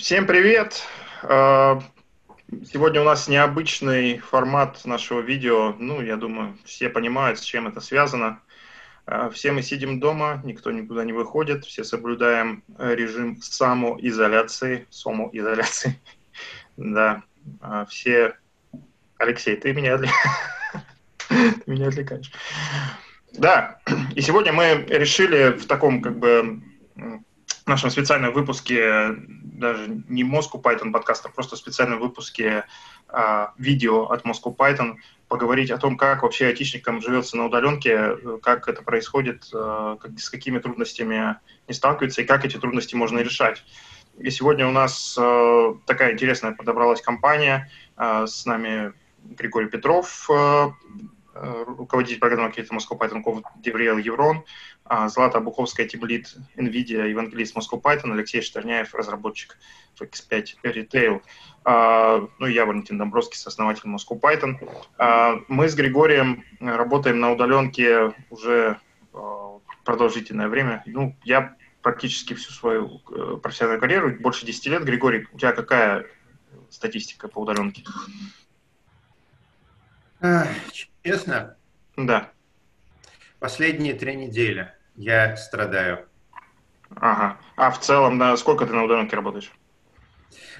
Всем привет! А, сегодня у нас необычный формат нашего видео. Ну, я думаю, все понимают, с чем это связано. А, все мы сидим дома, никто никуда не выходит, все соблюдаем режим самоизоляции, самоизоляции. Да, а, все... Алексей, ты меня, ты меня отвлекаешь. Да, и сегодня мы решили в таком как бы нашем специальном выпуске, даже не Moscow Python подкаста, а просто специальном выпуске а, видео от Moscow Python, поговорить о том, как вообще айтишникам живется на удаленке, как это происходит, а, как, с какими трудностями не сталкиваются и как эти трудности можно решать. И сегодня у нас а, такая интересная подобралась компания. А, с нами Григорий Петров, а, руководитель программы Creative Moscow Python Code Девриэл Еврон, а, Злата Буховская, тимлид NVIDIA, евангелист Moscow Python, Алексей Штерняев, разработчик FX5 Retail. А, ну и я, Валентин Домбровский, основатель Moscow Python. А, мы с Григорием работаем на удаленке уже продолжительное время. Ну, я практически всю свою э, профессиональную карьеру, больше 10 лет. Григорий, у тебя какая статистика по удаленке? Честно? Да. Последние три недели я страдаю. Ага. А в целом, да, сколько ты на удаленке работаешь?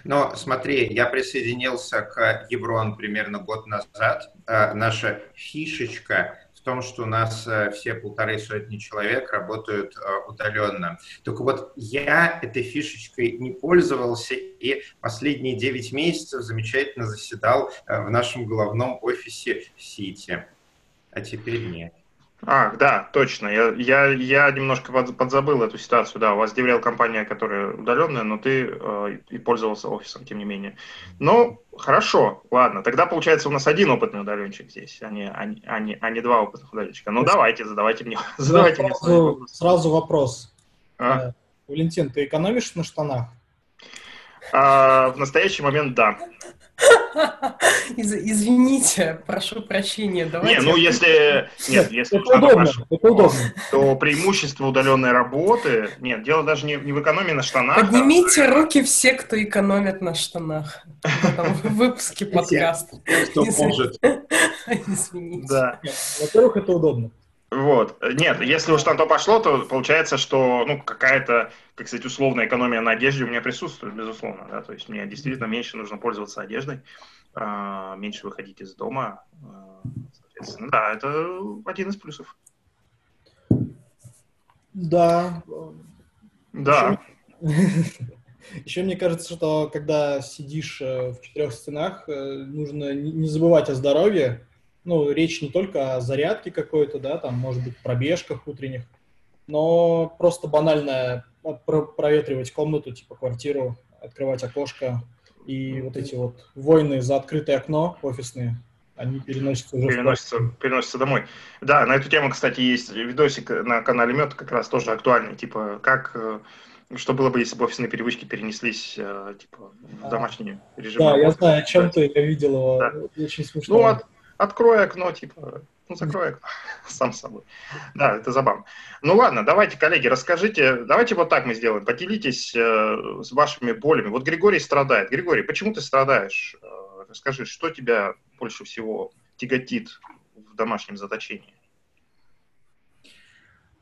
Но смотри, я присоединился к Еврон примерно год назад. А, наша фишечка в том, что у нас э, все полторы сотни человек работают э, удаленно. Только вот я этой фишечкой не пользовался и последние 9 месяцев замечательно заседал э, в нашем головном офисе в Сити. А теперь нет. А, да, точно. Я, я, я немножко подзабыл эту ситуацию. Да, у вас DevRel компания, которая удаленная, но ты э, и пользовался офисом, тем не менее. Ну, хорошо, ладно. Тогда, получается, у нас один опытный удаленщик здесь, а не, а не, а не, а не два опытных удаленщика. Ну, давайте, задавайте мне, задавайте мне сразу, сразу вопрос. А? Э, Валентин, ты экономишь на штанах? А, в настоящий момент, да. Из, извините, прошу прощения. Давайте... Не, ну если, нет, если это удобно, прошу, это удобно. то преимущество удаленной работы, нет, дело даже не, не в экономии на штанах. А Поднимите а... руки все, кто экономит на штанах в выпуске подкаста. Кто может. Извините. Да. Во-первых, это удобно. Вот. Нет, если уж на то пошло, то получается, что ну, какая-то, как сказать, условная экономия на одежде у меня присутствует, безусловно. Да? То есть мне действительно меньше нужно пользоваться одеждой, э, меньше выходить из дома. Э, соответственно, да, это один из плюсов. Да. Да. Еще мне кажется, что когда сидишь э, в четырех стенах, э, нужно не забывать о здоровье, ну, речь не только о зарядке какой-то, да, там, может быть, пробежках утренних, но просто банально проветривать комнату, типа квартиру, открывать окошко, и вот эти вот войны за открытое окно офисные, они переносятся уже переносятся, переносятся домой. Да, на эту тему, кстати, есть видосик на канале Мед, как раз тоже актуальный, типа, как э, что было бы, если бы офисные привычки перенеслись э, типа, в домашний режим? Да, я знаю, о чем ты, я видел его, да. очень смешно. Ну, от, открой окно, типа, ну, закрой окно, сам собой. Да, это забавно. Ну, ладно, давайте, коллеги, расскажите, давайте вот так мы сделаем, поделитесь э, с вашими болями. Вот Григорий страдает. Григорий, почему ты страдаешь? Э, расскажи, что тебя больше всего тяготит в домашнем заточении?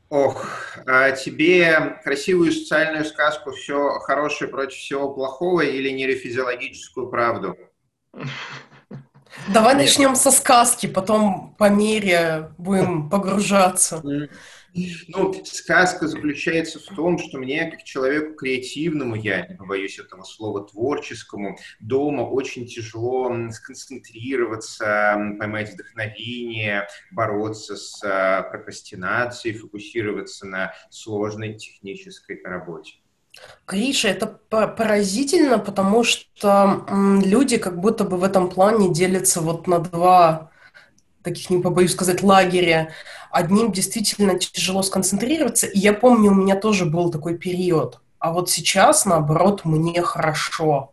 Ох, а тебе красивую социальную сказку «Все хорошее против всего плохого» или нейрофизиологическую правду? Давай начнем со сказки, потом по мере будем погружаться. Ну, сказка заключается в том, что мне, как человеку креативному, я не боюсь этого слова, творческому, дома очень тяжело сконцентрироваться, поймать вдохновение, бороться с а, прокрастинацией, фокусироваться на сложной технической работе. Гриша, это поразительно, потому что люди как будто бы в этом плане делятся вот на два таких, не побоюсь сказать, лагеря. Одним действительно тяжело сконцентрироваться, и я помню, у меня тоже был такой период. А вот сейчас, наоборот, мне хорошо.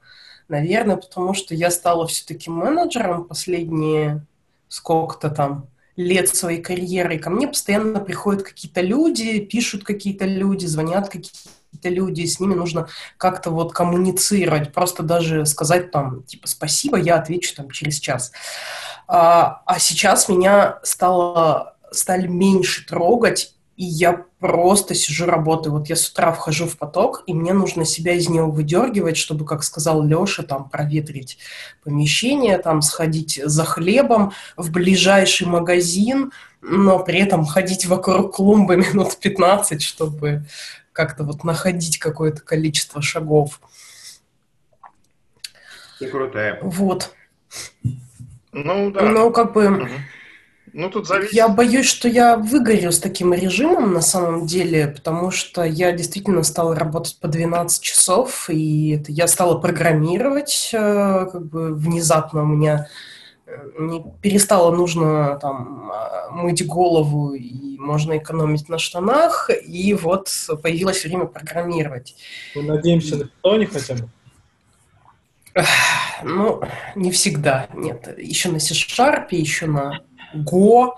Наверное, потому что я стала все-таки менеджером последние сколько-то там лет своей карьеры. Ко мне постоянно приходят какие-то люди, пишут какие-то люди, звонят какие-то какие-то люди, с ними нужно как-то вот коммуницировать, просто даже сказать там, типа, спасибо, я отвечу там через час. А, а сейчас меня стало, стали меньше трогать, и я просто сижу, работаю. Вот я с утра вхожу в поток, и мне нужно себя из него выдергивать, чтобы, как сказал Леша, там проветрить помещение, там сходить за хлебом в ближайший магазин, но при этом ходить вокруг клумбы минут 15, чтобы как-то вот находить какое-то количество шагов. Ты крутая. Вот. Ну, да. Ну, как бы... Мгм. Ну, тут зависит. Я боюсь, что я выгорю с таким режимом на самом деле, потому что я действительно стала работать по 12 часов, и это я стала программировать, э, как бы внезапно у меня не перестало нужно там а, мыть голову, и можно экономить на штанах, и вот появилось время программировать. Мы надеемся на питоне хотя бы. Ну, не всегда, нет. Еще на C-Sharp, еще на Go.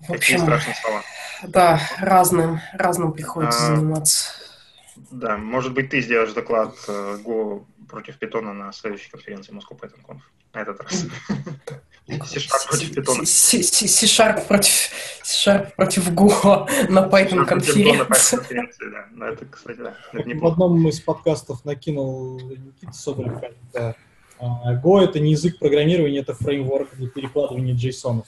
В Какие общем, страшные слова. да, разным, разным приходится А, заниматься. Да, может быть, ты сделаешь доклад э, Go против питона на следующей конференции Moscow Python Conf. На этот раз. C-Sharp против питона. C- C- C-Sharp против, C-Sharp против Go на Python C-Sharp против Go на Python конференции. да. Ну, это, кстати, да, это В одном из подкастов накинул Никита Соболев, кажется, а, Go — это не язык программирования, это фреймворк для перекладывания JSON.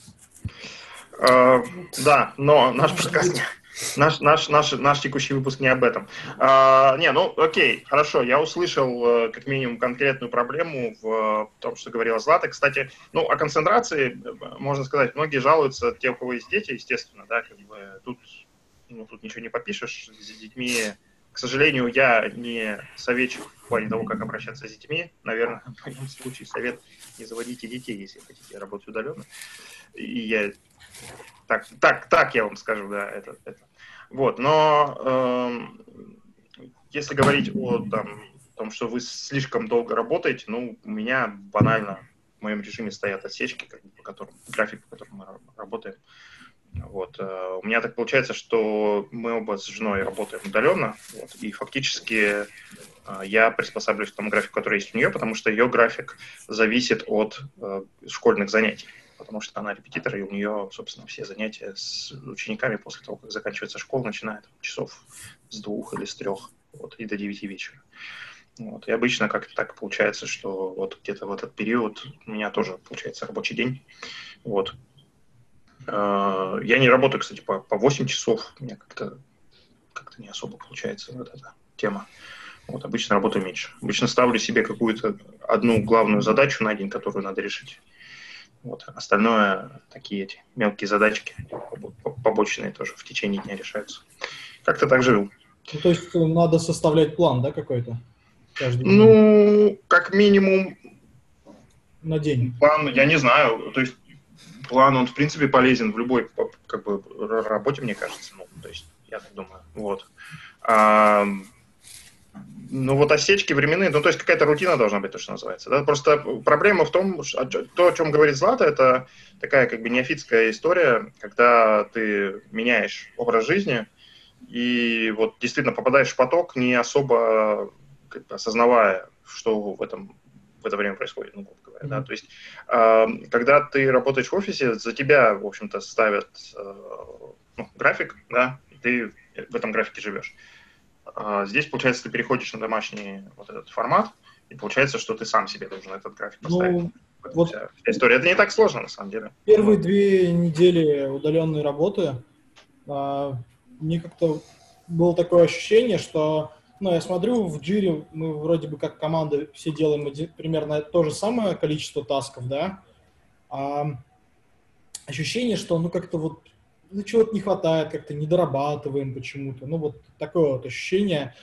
Э, Да, но наш подкаст, не- наш, наш, наш, наш текущий выпуск не об этом. А, Не, ну окей, хорошо, я услышал э, как минимум конкретную проблему в том, что говорила Злата. Кстати, ну о концентрации, э, можно сказать, многие жалуются, те, у кого есть дети, естественно, да, как бы тут, ну, тут ничего не попишешь, с детьми к сожалению, я не советчик в плане того, как обращаться с детьми. Наверное, в моем случае совет не заводите детей, если хотите работать удаленно. И я так, так, так я вам скажу, да, это, это. Вот, но эм, если говорить о там, том, что вы слишком долго работаете, ну, у меня банально в моем режиме стоят отсечки, как по которым, график, по которому мы ра- работаем. Вот. э, У меня так получается, что мы оба с женой работаем удаленно, вот, и фактически э, я приспосабливаюсь к тому графику, который есть у нее, потому что ее график зависит от э, школьных занятий, потому что она репетитор, и у нее, собственно, все занятия с учениками после того, как заканчивается школа, начинают часов с двух или с трех, вот, и до девяти вечера. Вот. И обычно как-то так получается, что вот где-то в этот период у меня тоже получается рабочий день. Вот. Э, Я не работаю, кстати, по, по 8 часов. У меня как-то как не особо получается вот эта тема. Вот, обычно работаю меньше. Обычно ставлю себе какую-то одну главную задачу на день, которую надо решить. Вот. Остальное такие эти мелкие задачки, побо- побочные тоже в течение дня решаются. Как-то так живу. Ну, то есть э, надо составлять план, да, какой-то? Ну, как минимум, на день. план, я не знаю, то есть план, он в принципе полезен в любой как бы работе, мне кажется, ну, то есть я так думаю, вот. А, ну вот осечки временные, ну то есть какая-то рутина должна быть, то, что называется. Да? Просто проблема в том, что, то, о чем говорит Злата, это такая как бы неофитская история, когда ты меняешь образ жизни и вот действительно попадаешь в поток, не особо как бы, осознавая, что в этом в это время происходит, ну, грубо говоря, да, Мгм. то есть, э, когда ты работаешь в офисе, за тебя, в общем-то, ставят э, ну, график, да, и ты в этом графике живешь. Здесь, получается, ты переходишь на домашний вот этот формат, и получается, что ты сам себе должен этот график поставить. Ну, Это вот- вся, вся история. Это не так сложно, на самом деле. Первые две недели удаленной работы а, мне как-то было такое ощущение, что, ну, я смотрю, в Джире мы вроде бы как команда все делаем примерно то же самое количество тасков, да, а ощущение, что, ну, как-то вот ну, чего-то не хватает, как-то не дорабатываем почему-то, ну, вот такое вот ощущение.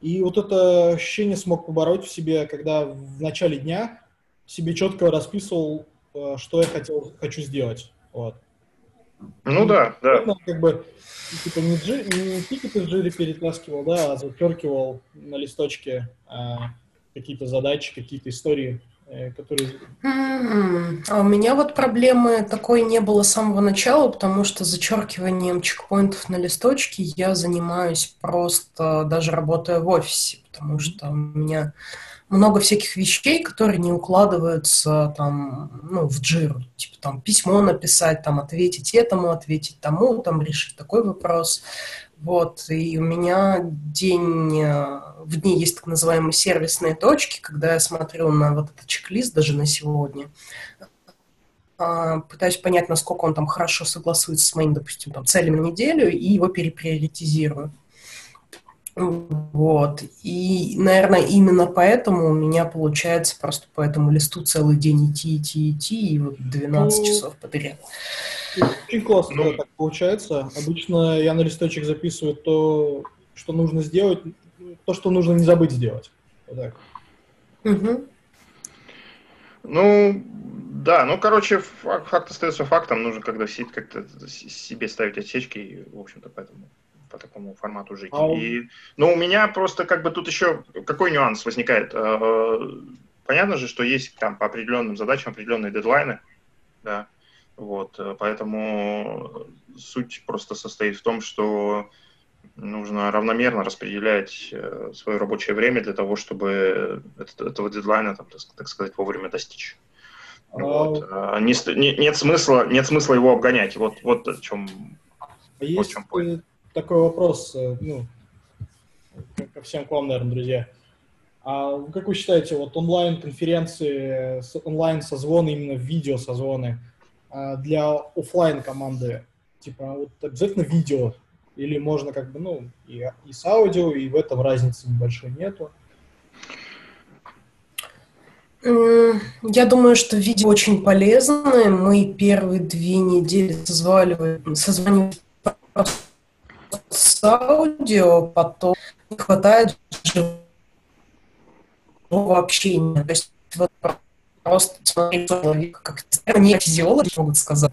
И вот это ощущение смог побороть в себе, когда в начале дня себе четко расписывал, э, что я хотел, хочу сделать. Вот. Ну да, да. Ну, как бы типа не, джи, не тикеты в джире перетаскивал, да, а зачеркивал на листочке а, какие-то задачи, какие-то истории который... А у меня вот проблемы такой не было с самого начала, потому что зачеркиванием чекпоинтов на листочке я занимаюсь просто даже работая в офисе, потому что у меня много всяких вещей, которые не укладываются там, ну, в джиру. Типа там письмо написать, там ответить этому, ответить тому, там решить такой вопрос. Вот, и у меня день, э, в дни есть так называемые сервисные точки, когда я смотрю на вот этот чек-лист даже на сегодня, а, пытаюсь понять, насколько он там хорошо согласуется с моим, допустим, там, целями на неделю, и его переприоритизирую. Вот. И, наверное, именно поэтому у меня получается просто по этому листу целый день идти, идти, идти, и вот 12 ну, часов подряд. Очень классно ну, так получается. Обычно я на листочек записываю то, что нужно сделать, то, что нужно не забыть сделать. Вот так. Угу. Ну, да, ну, короче, факт, остается фактом. Нужно когда как-то себе ставить отсечки, и, в общем-то, поэтому по такому формату жить. А... И, ну, у меня просто как бы тут еще какой нюанс возникает? Э, понятно же, что есть там по определенным задачам определенные дедлайны, да, вот, э, поэтому суть просто состоит в том, что нужно равномерно распределять э, свое рабочее время для того, чтобы этого дедлайна, там, так сказать, вовремя достичь. А... Вот. Не, не, нет, смысла, нет смысла его обгонять. Вот, вот о чем, а вот есть, чем такой вопрос, э, ну, ко всем к вам, наверное, друзья. А как вы считаете, вот онлайн-конференции, онлайн-созвоны, именно видео-созвоны а, для офлайн команды, типа вот обязательно видео, или можно как бы, ну, и, и с аудио, и в этом разницы небольшой нету? Я думаю, что видео очень полезно. Мы первые две недели созванивали, созванивали с аудио, потом не хватает живого общения. То есть вот просто смотреть человека, как не физиологи могут сказать.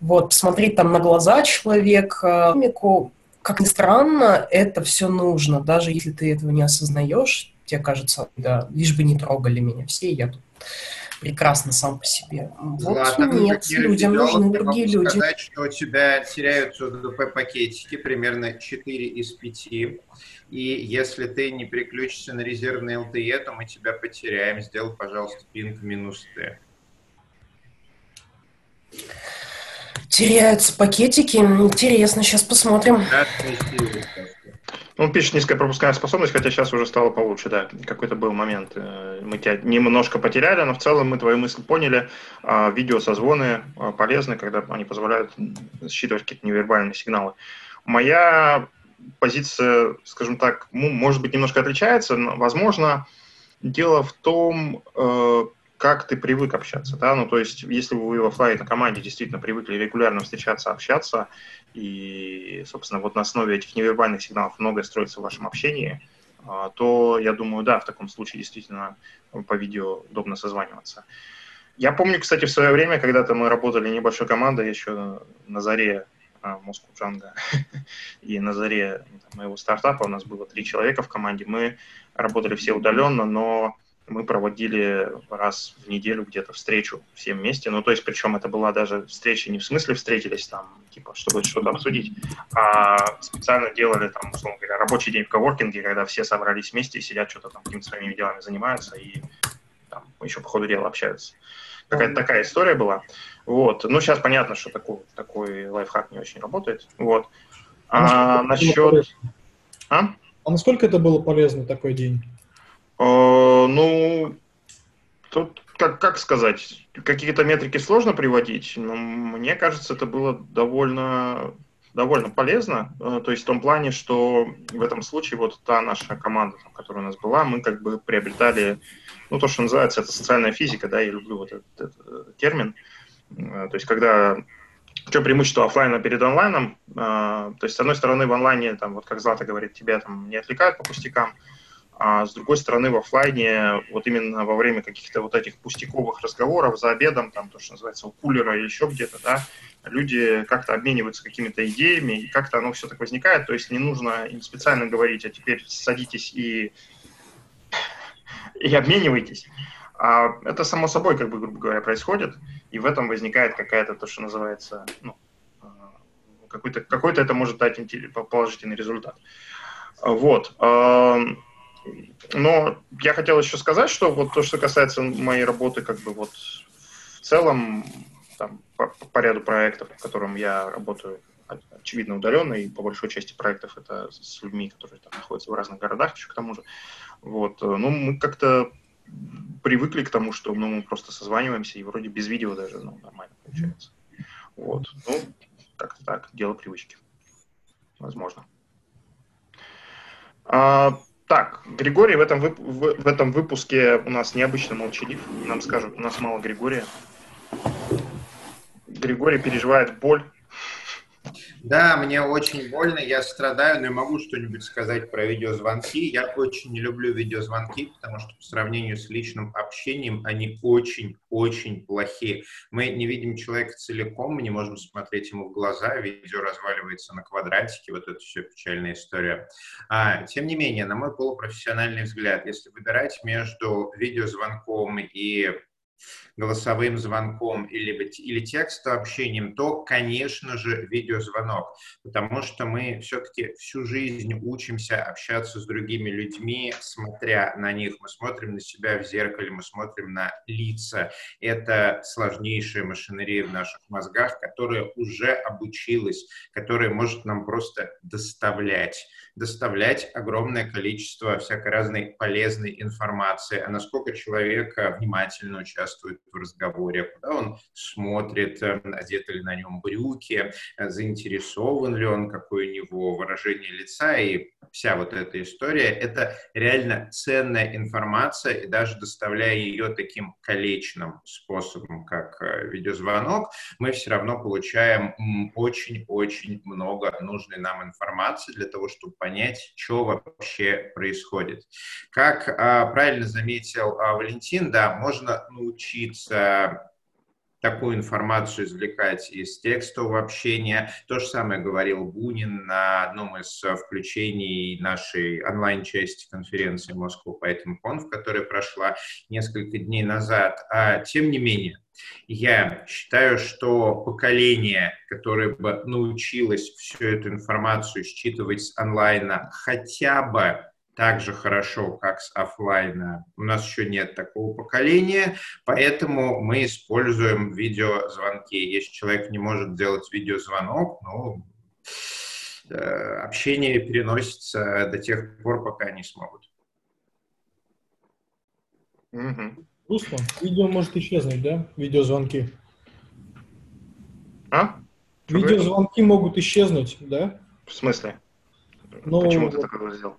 Вот, посмотреть там на глаза человека, мимику. Как ни странно, это все нужно, даже если ты этого не осознаешь, тебе кажется, да, лишь бы не трогали меня все, я тут прекрасно сам по себе. Вот Ладно, нет, людям нужны другие люди. сказать, что у тебя теряются УДП-пакетики, примерно 4 из 5. И если ты не переключишься на резервный LTE, то мы тебя потеряем. Сделай, пожалуйста, пинг минус Т. Теряются пакетики. Интересно, сейчас посмотрим. Он пишет низкая пропускная способность, хотя сейчас уже стало получше, да. Какой-то был момент. Э, мы тебя немножко потеряли, но в целом мы твою мысль поняли. А, видеосозвоны а, полезны, когда они позволяют считывать какие-то невербальные сигналы. Моя позиция, скажем так, может быть, немножко отличается. Но, возможно, дело в том, э, как ты привык общаться, да, ну, то есть, если вы в офлайн команде действительно привыкли регулярно встречаться, общаться, и, собственно, вот на основе этих невербальных сигналов многое строится в вашем общении, а, то, я думаю, да, в таком случае действительно по видео удобно созваниваться. Я помню, кстати, в свое время, когда-то мы работали небольшой командой еще на заре Moscow а, Django и на заре моего стартапа у нас было три человека в команде. Мы работали все удаленно, но мы проводили раз в неделю где-то встречу всем вместе. Ну, то есть, причем это была даже встреча не в смысле встретились там, типа, чтобы что-то обсудить, а специально делали там, условно говоря, рабочий день в коворкинге, когда все собрались вместе и сидят, что-то там какими-то своими делами занимаются и там еще по ходу дела общаются. Какая-то такая история была. Вот. Ну, сейчас понятно, что такой, такой лайфхак не очень работает. Вот. А, а насчет... А? а насколько это было полезно, такой день? А, ну, тут, как, как сказать, какие-то метрики сложно приводить, но мне кажется, это было довольно, довольно полезно. А, то есть в том плане, что в этом случае вот та наша команда, которая у нас была, мы как бы приобретали, ну, то, что называется, это социальная физика, да, я люблю вот этот, этот термин. А, то есть когда в чем преимущество офлайна перед онлайном? То есть, с одной стороны, в онлайне, там, вот как Злата говорит, тебя там не отвлекают по пустякам, а с другой стороны, в офлайне, вот именно во время каких-то вот этих пустяковых разговоров за обедом, там то, что называется у кулера или еще где-то, да, люди как-то обмениваются какими-то идеями, и как-то оно все так возникает, то есть не нужно им специально говорить, а теперь садитесь и, и обменивайтесь. А это само собой, как бы, грубо говоря, происходит, и в этом возникает какая-то то, что называется, ну, а, какой-то, какой-то это может дать положительный результат. Вот. Но я хотел еще сказать, что вот то, что касается моей работы, как бы вот в целом, там, по, по ряду проектов, в котором я работаю, очевидно, удаленно, и по большой части проектов это с людьми, которые там находятся в разных городах еще к тому же. Вот. Ну, мы как-то привыкли к тому, что ну, мы просто созваниваемся, и вроде без видео даже ну, нормально получается. Вот. Ну, как-то так, дело привычки. Возможно. А, так, Григорий в этом, вып- в, в этом выпуске у нас необычно молчалив. Нам скажут, у нас мало Григория. Григорий переживает боль да, мне очень больно, я страдаю, но я могу что-нибудь сказать про видеозвонки. Я очень не люблю видеозвонки, потому что по сравнению с личным общением они очень-очень плохие. Мы не видим человека целиком, мы не можем смотреть ему в глаза, видео разваливается на квадратики, вот это все печальная история. А, тем не менее, на мой полупрофессиональный взгляд, если выбирать между видеозвонком и голосовым звонком или, или текстовым общением, то, конечно же, видеозвонок, потому что мы все-таки всю жизнь учимся общаться с другими людьми, смотря на них. Мы смотрим на себя в зеркале, мы смотрим на лица. Это сложнейшая машинерия в наших мозгах, которая уже обучилась, которая может нам просто доставлять доставлять огромное количество всякой разной полезной информации, а насколько человек внимательно участвует в разговоре, куда он смотрит, э, одеты ли на нем брюки, э, заинтересован ли он, какое у него выражение лица и вся вот эта история. Это реально ценная информация, и даже доставляя ее таким колечным способом, как э, видеозвонок, мы все равно получаем очень-очень много нужной нам информации для того, чтобы понять, что вообще происходит. Как а, правильно заметил а, Валентин, да, можно научиться такую информацию извлекать из текстового общения. То же самое говорил Бунин на одном из включений нашей онлайн-части конференции Moscow Python Conf, которая прошла несколько дней назад. А, тем не менее, я считаю, что поколение, которое бы научилось всю эту информацию считывать с онлайна хотя бы так же хорошо, как с офлайна. У нас еще нет такого поколения, поэтому мы используем видеозвонки. Если человек не может сделать видеозвонок, ну, э, общение переносится до тех пор, пока не смогут. Угу. Грустно. Видео может исчезнуть, да? Видеозвонки. А? Видеозвонки могут исчезнуть, да? В смысле? Ну, Почему ты такое сделал?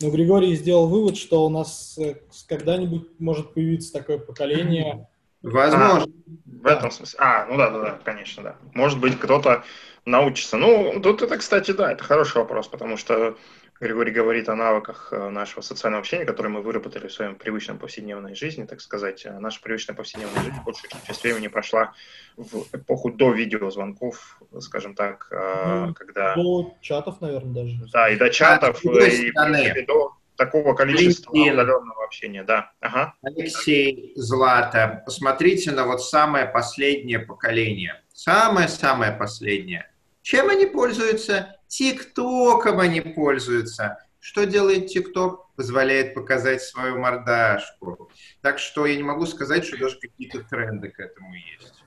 Ну, Григорий сделал вывод, что у нас э, когда-нибудь может появиться такое поколение. Возможно. А, в этом смысле. А, ну да, да, да, конечно, да. Может быть, кто-то научится. Ну, тут это, кстати, да, это хороший вопрос, потому что Григорий говорит о навыках э, нашего социального общения, которые мы выработали в своем привычном повседневной жизни, так сказать. Э, наша привычная повседневная жизнь большую часть времени прошла в эпоху до видеозвонков, скажем так, э, ну, когда... До чатов, наверное, даже. Да, и до чатов, а, и, и до такого количества Алексей, удаленного общения, да. Ага. Алексей, Злата, посмотрите на вот самое последнее поколение. Самое-самое последнее. Чем они пользуются? ТикТоком они пользуются. Что делает ТикТок? Позволяет показать свою мордашку. Так что я не могу сказать, что даже какие-то тренды к этому есть.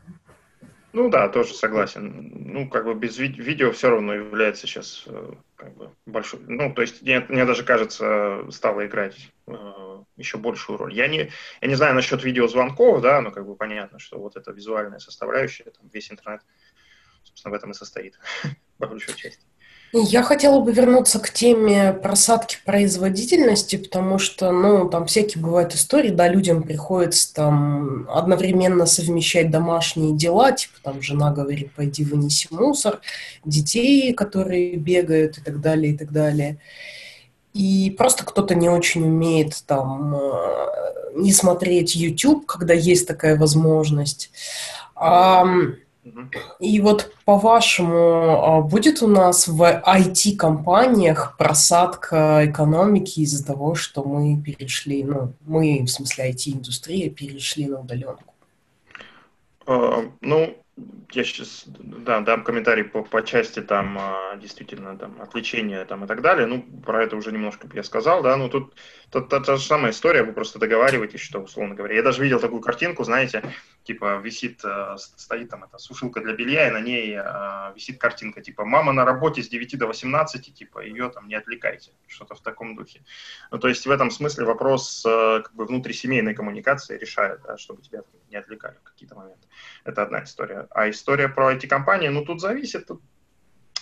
Ну да, тоже согласен. Ну, как бы без ви- видео все равно является сейчас э, как бы большой. Ну, то есть мне, мне даже кажется, стало играть э, еще большую роль. Я не, я не знаю насчет видеозвонков, да, но как бы понятно, что вот эта визуальная составляющая, там весь интернет, собственно, в этом и состоит, по большой части. Я хотела бы вернуться к теме просадки производительности, потому что, ну, там всякие бывают истории, да, людям приходится там одновременно совмещать домашние дела, типа там жена говорит, пойди вынеси мусор, детей, которые бегают и так далее, и так далее. И просто кто-то не очень умеет там э, не смотреть YouTube, когда есть такая возможность. И вот по-вашему, а, будет у нас в IT-компаниях просадка экономики из-за того, что мы перешли, ну, мы, в смысле IT-индустрия, перешли на удаленку? А, ну, я сейчас да, дам комментарий по, по части там а, действительно там отвлечения там и так далее. Ну, про это уже немножко я сказал, да, ну тут та, та, та же самая история, вы просто договариваетесь, что, условно говоря. Я даже видел такую картинку, знаете, типа висит, э, стоит там эта сушилка для белья, и на ней э, висит картинка, типа «Мама на работе с 9 до 18, типа ее там не отвлекайте», что-то в таком духе. Ну, то есть в этом смысле вопрос э, как бы внутрисемейной коммуникации решает, да, чтобы тебя не отвлекали в какие-то моменты. Это одна история. А история про эти компании, ну, тут зависит.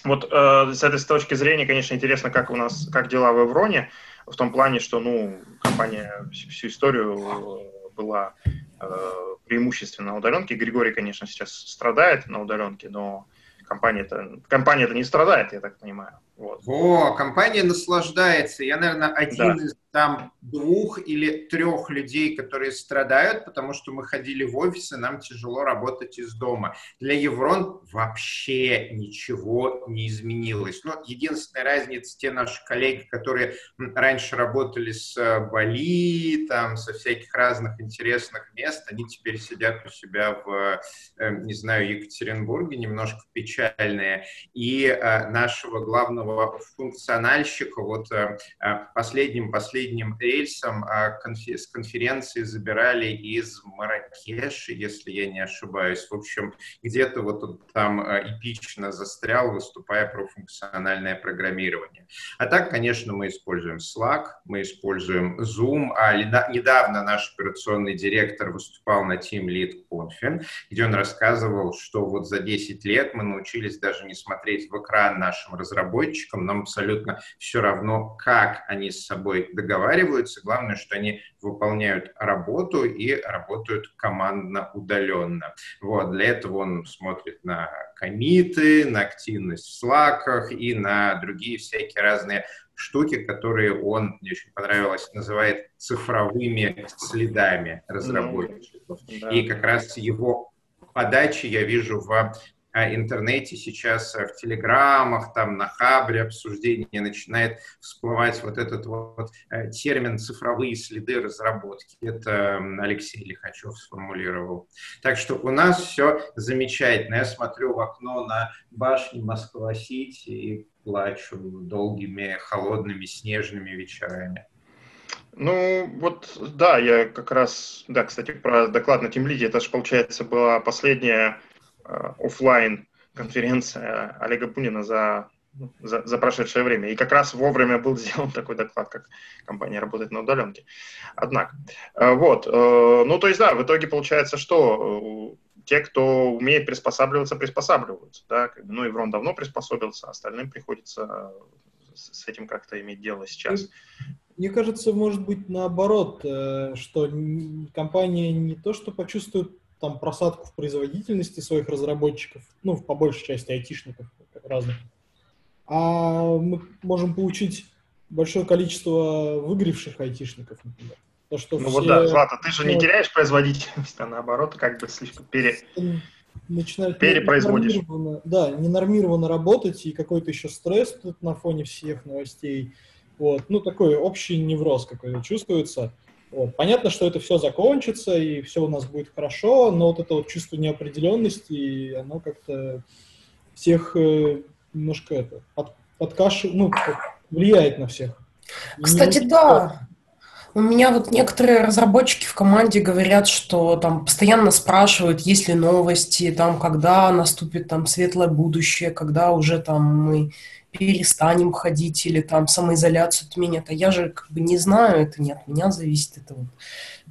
Вот э, с этой точки зрения, конечно, интересно, как у нас, как дела в Евроне, в том плане, что, ну, компания всю, историю была э, преимущественно на удаленке. Григорий, конечно, сейчас страдает на удаленке, но компания-то компания не страдает, я так понимаю. Вот. О, компания наслаждается. Я, наверное, один да. из там двух или трех людей, которые страдают, потому что мы ходили в офисы, нам тяжело работать из дома. Для Еврон вообще ничего не изменилось. Но единственная разница, те наши коллеги, которые раньше работали с э, Бали, там, со всяких разных интересных мест, они теперь сидят у себя в, э, не знаю, Екатеринбурге, немножко печальные. И э, нашего главного функциональщика, вот последним, последним последним рейсом а, с конференции забирали из Маракеша, если я не ошибаюсь. В общем, где-то вот там а, эпично застрял, выступая про функциональное программирование. А так, конечно, мы используем Slack, мы используем Zoom, а недавно наш операционный директор выступал на Team Lead Confen, где он рассказывал, что вот за 10 лет мы научились даже не смотреть в экран нашим разработчикам, нам абсолютно все равно, как они с собой договариваются. Главное, что они выполняют работу и работают командно удаленно. Вот, для этого он смотрит на комиты, на активность в слаках и на другие всякие разные штуки, которые он, мне очень понравилось, называет цифровыми следами разработчиков. Mm, да. И как раз его подачи я вижу в интернете сейчас э, в телеграммах, там на хабре обсуждения начинает всплывать вот этот вот э, термин «цифровые следы разработки». Это Алексей Лихачев сформулировал. Так что у нас все замечательно. Я смотрю в окно на башни Москва-Сити и плачу долгими, холодными, снежными вечерами. Ну, вот, да, я как раз, да, кстати, про доклад на Тимлиде, это же, получается, была последняя офлайн конференция Олега Пунина за, за, за прошедшее время. И как раз вовремя был сделан такой доклад, как компания работает на удаленке. Однако, э, вот, э, ну то есть да, в итоге получается, что те, кто умеет приспосабливаться, приспосабливаются, да, ну Еврон давно приспособился, остальным приходится с этим как-то иметь дело сейчас. Мне кажется, может быть наоборот, что компания не то, что почувствует там просадку в производительности своих разработчиков, ну, по большей части айтишников разных, а мы можем получить большое количество выгоревших айтишников, например. То, что ну все... вот да, Злата, ты же не теряешь производительность, а наоборот, как бы слишком пере... начинают перепроизводишь. Да, ненормированно работать, и какой-то еще стресс тут на фоне всех новостей. Вот. Ну, такой общий невроз какой-то чувствуется. Вот. Понятно, что это все закончится, и все у нас будет хорошо, но вот это вот чувство неопределенности, оно как-то всех э, немножко это, под, подкашивает, ну, влияет на всех. Кстати, не да. У меня вот некоторые разработчики в команде говорят, что там постоянно спрашивают, есть ли новости, там, когда наступит там светлое будущее, когда уже там мы перестанем ходить или там самоизоляцию отменят. А я же как бы не знаю, это не от меня зависит, это вот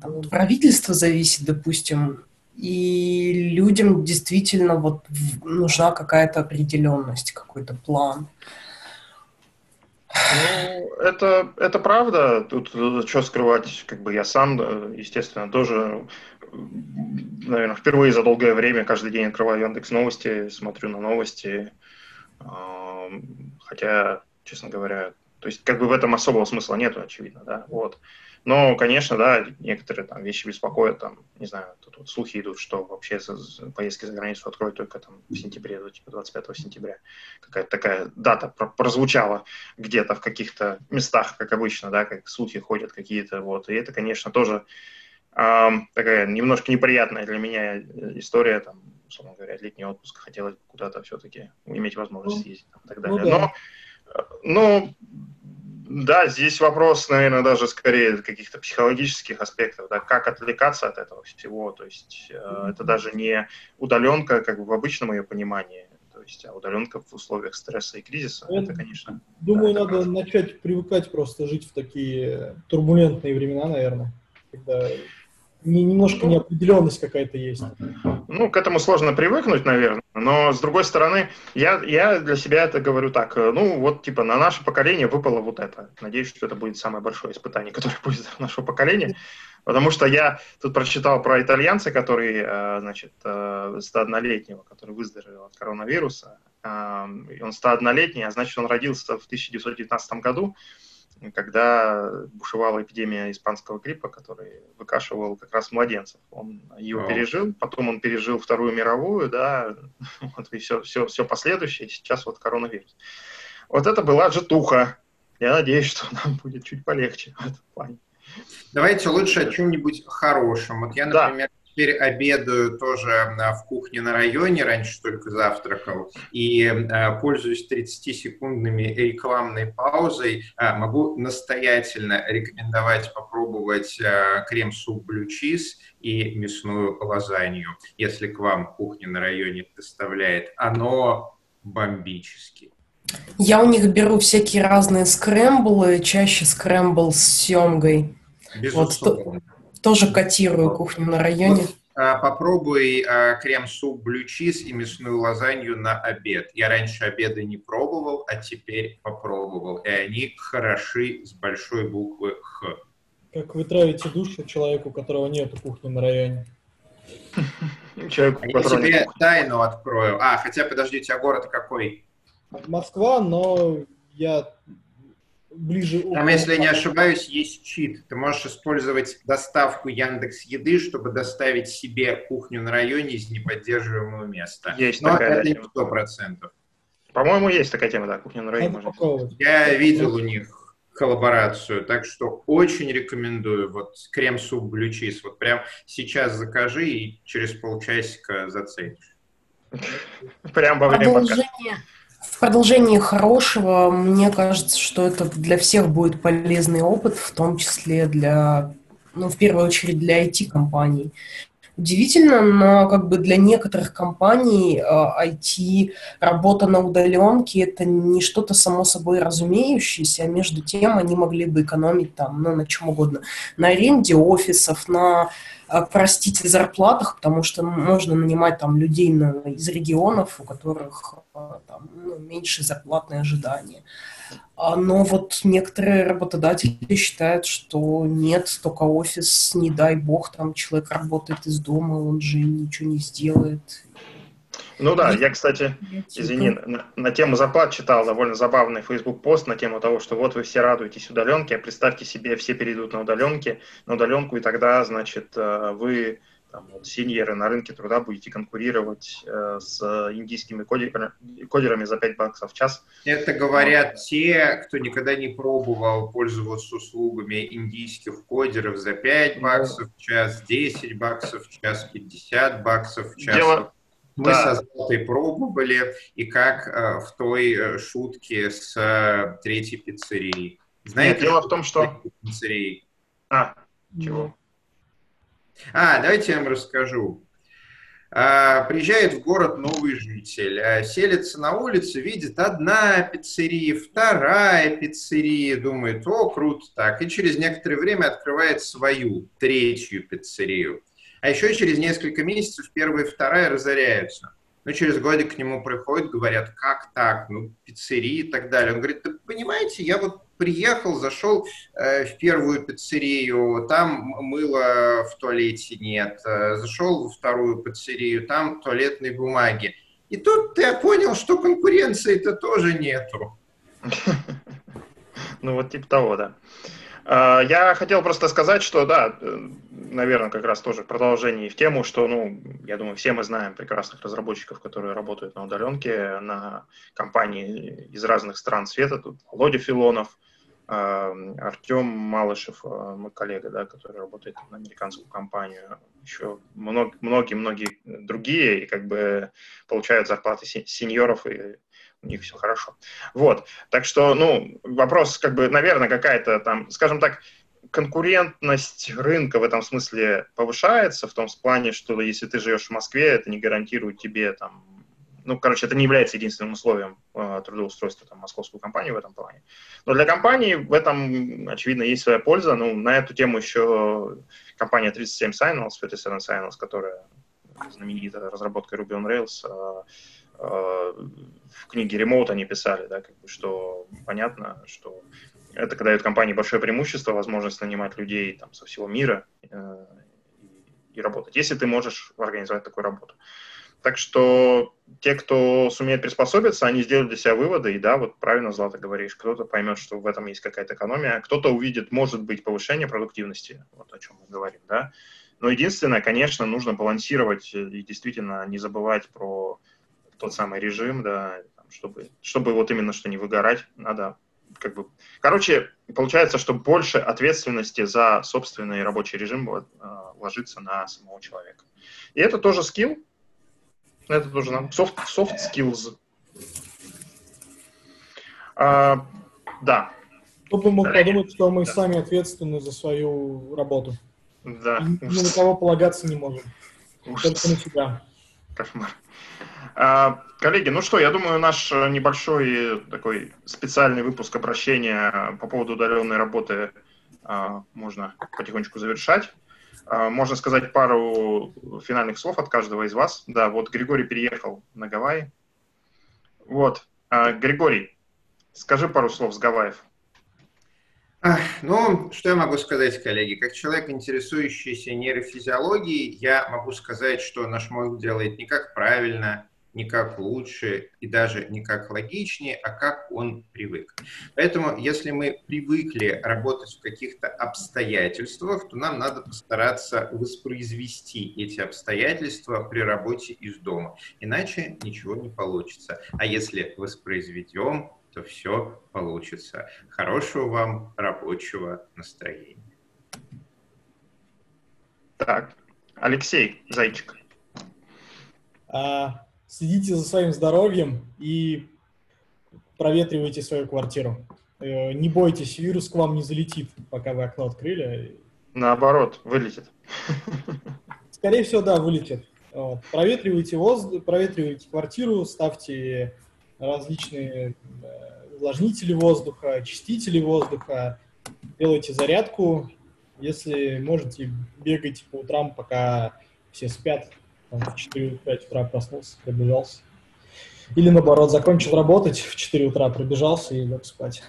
там, от правительства зависит, допустим. И людям действительно вот нужна какая-то определенность, какой-то план. Ну, это, это правда. Тут что скрывать, как бы я сам, естественно, тоже, наверное, впервые за долгое время каждый день открываю Яндекс Новости, смотрю на новости. Хотя, честно говоря, То есть, как бы в этом особого смысла нету, очевидно, да, вот. Но, конечно, да, некоторые там вещи беспокоят, там, не знаю, тут вот слухи идут, что вообще поездки за границу откроют только там в сентябре, ну, типа 25 сентября. Какая-то такая дата прозвучала где-то в каких-то местах, как обычно, да, как слухи ходят какие-то, вот. И это, конечно, тоже э, такая немножко неприятная для меня история, там, условно говоря, летний отпуск, хотелось куда-то все-таки иметь возможность ну, съездить там, и так далее. Ну, да. Но, ну, да, здесь вопрос, наверное, даже скорее каких-то психологических аспектов, да, как отвлекаться от этого всего, то есть э, это даже не удаленка, как бы в обычном ее понимании, то есть, а удаленка в условиях стресса и кризиса, Я это, конечно... Думаю, да, надо это начать привыкать просто жить в такие турбулентные времена, наверное, когда немножко неопределенность какая-то есть. Ну, к этому сложно привыкнуть, наверное, но с другой стороны, я, я для себя это говорю так, э, ну, вот, типа, на наше поколение выпало вот это. Надеюсь, что это будет самое большое испытание, которое будет в нашего поколения, потому что я тут прочитал про итальянца, который, э, значит, 101-летнего, э, который выздоровел от коронавируса, он 101-летний, а значит, он родился в 1919 году, когда бушевала эпидемия испанского гриппа, который выкашивал как раз младенцев. Он его oh. пережил, потом он пережил Вторую мировую, да, вот, и все, все, все последующее, сейчас вот коронавирус. Вот это была житуха. Я надеюсь, что нам будет чуть полегче в этом плане. Давайте лучше о чем-нибудь хорошем. Вот я, например, теперь обедаю тоже в кухне на районе, раньше только завтракал, и а, пользуюсь 30-секундными рекламной паузой, а, могу настоятельно рекомендовать попробовать крем-суп блю чиз и мясную лазанью. Если к вам кухня на районе доставляет, оно бомбически. Я у них беру всякие разные скрэмблы, чаще скрэмбл с семгой. Безусловно. Вот, тоже котирую кухню на районе. Вот, а, попробуй а, крем-суп блю чиз и мясную лазанью на обед. Я раньше обеды не пробовал, а теперь попробовал. И они хороши с большой буквы Х. Как вы травите душу человеку, у которого нет кухни на районе? Человеку, а я тебе тайну открою. А, хотя, подожди, у тебя город какой? Москва, но я ближе... Там, если не ошибаюсь, есть чит. Ты можешь использовать доставку Яндекс Еды, чтобы доставить себе кухню на районе из неподдерживаемого места. Есть Но такая это не сто процентов. По-моему, есть такая тема, да, кухня на районе. Можно Я видел у них коллаборацию, так что очень рекомендую. Вот крем-суп блючиз. Вот прям сейчас закажи и через полчасика заценишь. Прям во время подкаста. В продолжении хорошего, мне кажется, что это для всех будет полезный опыт, в том числе для, ну, в первую очередь для IT-компаний. Удивительно, но как бы для некоторых компаний IT, а, работа на удаленке – это не что-то само собой разумеющееся, а между тем они могли бы экономить там, ну, на чем угодно. На аренде офисов, на а, простите, зарплатах, потому что можно нанимать там людей на, из регионов, у которых а, там, ну, меньше зарплатные ожидания. А, но вот некоторые работодатели считают, что нет, только офис, не дай бог, там человек работает из дома, он же ничего не сделает. Ну да, я, кстати, извини, на, на тему зарплат читал довольно забавный Facebook пост на тему того, что вот вы все радуетесь удаленке, а представьте себе, все перейдут на удаленке, на удаленку, и тогда, значит, э, вы там, вот, синьеры на рынке труда будете конкурировать э, с индийскими кодерами, кодерами за 5 баксов в час. Это говорят те, кто никогда не пробовал пользоваться услугами индийских кодеров за 5 баксов в час, 10 баксов в час, 50 баксов в час. Дело, мы да. со Златой пробовали, и как э, в той э, шутке с э, третьей пиццерией. Знаете, Нет, дело в том, что... Пиццерией? А, чего? А, давайте я вам расскажу. А, приезжает в город новый житель, а, селится на улице, видит одна пиццерия, вторая пиццерия, думает, о, круто так, и через некоторое время открывает свою, третью пиццерию. А еще через несколько месяцев первая и вторая разоряются. Ну, через годик к нему приходят, говорят, как так, ну, пиццерии и так далее. Он говорит, да, понимаете, я вот приехал, зашел э, в первую пиццерию, там мыла в туалете нет, э, зашел во вторую пиццерию, там туалетной бумаги. И тут я понял, что конкуренции-то тоже нету. Ну, вот типа того, да. А, я хотел просто сказать, что, да, э, наверное, как раз тоже в продолжении в тему, что, ну, я думаю, все мы знаем прекрасных разработчиков, которые работают на удаленке, на компании из разных стран света. Тут Володя Филонов, а, Артем Малышев, а, мой коллега, да, который работает на американскую компанию, еще многие-многие другие, и как бы получают зарплаты сеньоров и у них все хорошо. Вот. Так что, ну, вопрос, как бы, наверное, какая-то там, скажем так, конкурентность рынка в этом смысле повышается, в том плане, что если ты живешь в Москве, это не гарантирует тебе там, ну, короче, это не является единственным условием э, трудоустройства там, московскую компанию в этом плане. Но для компании в этом, очевидно, есть своя польза. Ну, на эту тему еще компания 37 Signals, 37 Signals, которая знаменитая разработка Ruby on Rails, Э, в книге Remote они писали, да, как бы, что понятно, что это дает компании большое преимущество, возможность нанимать людей там, со всего мира э, и, и работать, если ты можешь организовать такую работу. Так что те, кто сумеет приспособиться, они сделают для себя выводы, и да, вот правильно, Злата, говоришь, кто-то поймет, что в этом есть какая-то экономия, кто-то увидит, может быть, повышение продуктивности, вот о чем мы говорим, да. Но единственное, конечно, нужно балансировать и действительно не забывать про тот самый режим, да, чтобы, чтобы вот именно что не выгорать, надо как бы... Короче, получается, что больше ответственности за собственный рабочий режим вот, а, ложится на самого человека. И это тоже скилл, это тоже нам soft, soft skills. А, да. Кто бы мог подумать, что мы да. сами ответственны за свою работу. Да. И ни на кого полагаться не можем. Ужас. Только на себя. Кошмар. А, коллеги, ну что, я думаю, наш небольшой такой специальный выпуск обращения по поводу удаленной работы можно потихонечку завершать. Можно сказать пару финальных слов от каждого из вас. Да, вот Григорий переехал на Гавайи. Вот, Григорий, скажи пару слов с Гавайев. Ну, что я могу сказать, коллеги? Как человек, интересующийся нейрофизиологией, я могу сказать, что наш мозг делает не как правильно, не как лучше и даже не как логичнее, а как он привык. Поэтому, если мы привыкли работать в каких-то обстоятельствах, то нам надо постараться воспроизвести эти обстоятельства при работе из дома. Иначе ничего не получится. А если воспроизведем, то все получится. Хорошего вам рабочего настроения. Так, Алексей Зайчик. А, следите за своим здоровьем и проветривайте свою квартиру. Э, не бойтесь, вирус к вам не залетит, пока вы окно открыли. Наоборот, вылетит. Скорее всего, да, вылетит. Вот. Проветривайте воздух, проветривайте квартиру, ставьте различные э, увлажнители воздуха, очистители воздуха, делайте зарядку. Если можете, бегайте по утрам, пока все спят, там, в 4-5 утра проснулся, пробежался. Или наоборот, закончил работать, в 4 утра пробежался и лег спать.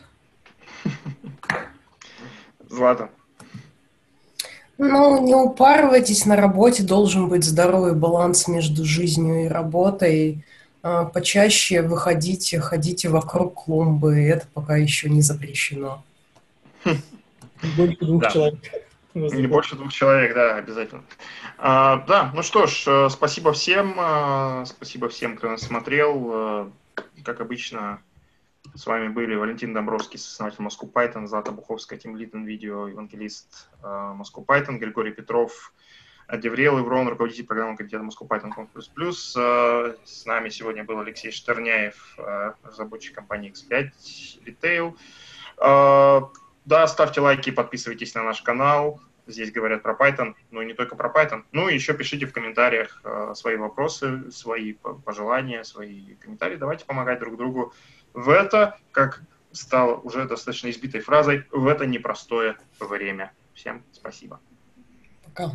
Злата. Ну, не упарывайтесь на работе, должен быть здоровый баланс между жизнью и работой. А, почаще выходите, ходите вокруг клумбы, это пока еще не запрещено. Больше двух да. человек. Не больше двух человек, да, обязательно. А, да, ну что ж, э, спасибо всем, э, спасибо всем, кто нас смотрел. Э, как обычно, с вами были Валентин Домбровский, основатель Moscow Python, Злата Буховская, Тим Литон, видео, евангелист Moscow Python, Григорий Петров, Деврел Иврон, руководитель программы комитета Moscow Python Conf++. С нами сегодня был Алексей Штерняев, разработчик компании X5 Retail. Да, ставьте лайки, подписывайтесь на наш канал. Здесь говорят про Python, но не только про Python. Ну и еще пишите в комментариях э, свои вопросы, свои пожелания, свои комментарии. Давайте помогать друг другу в это, как стало уже достаточно избитой фразой, в это непростое время. Всем спасибо. Пока.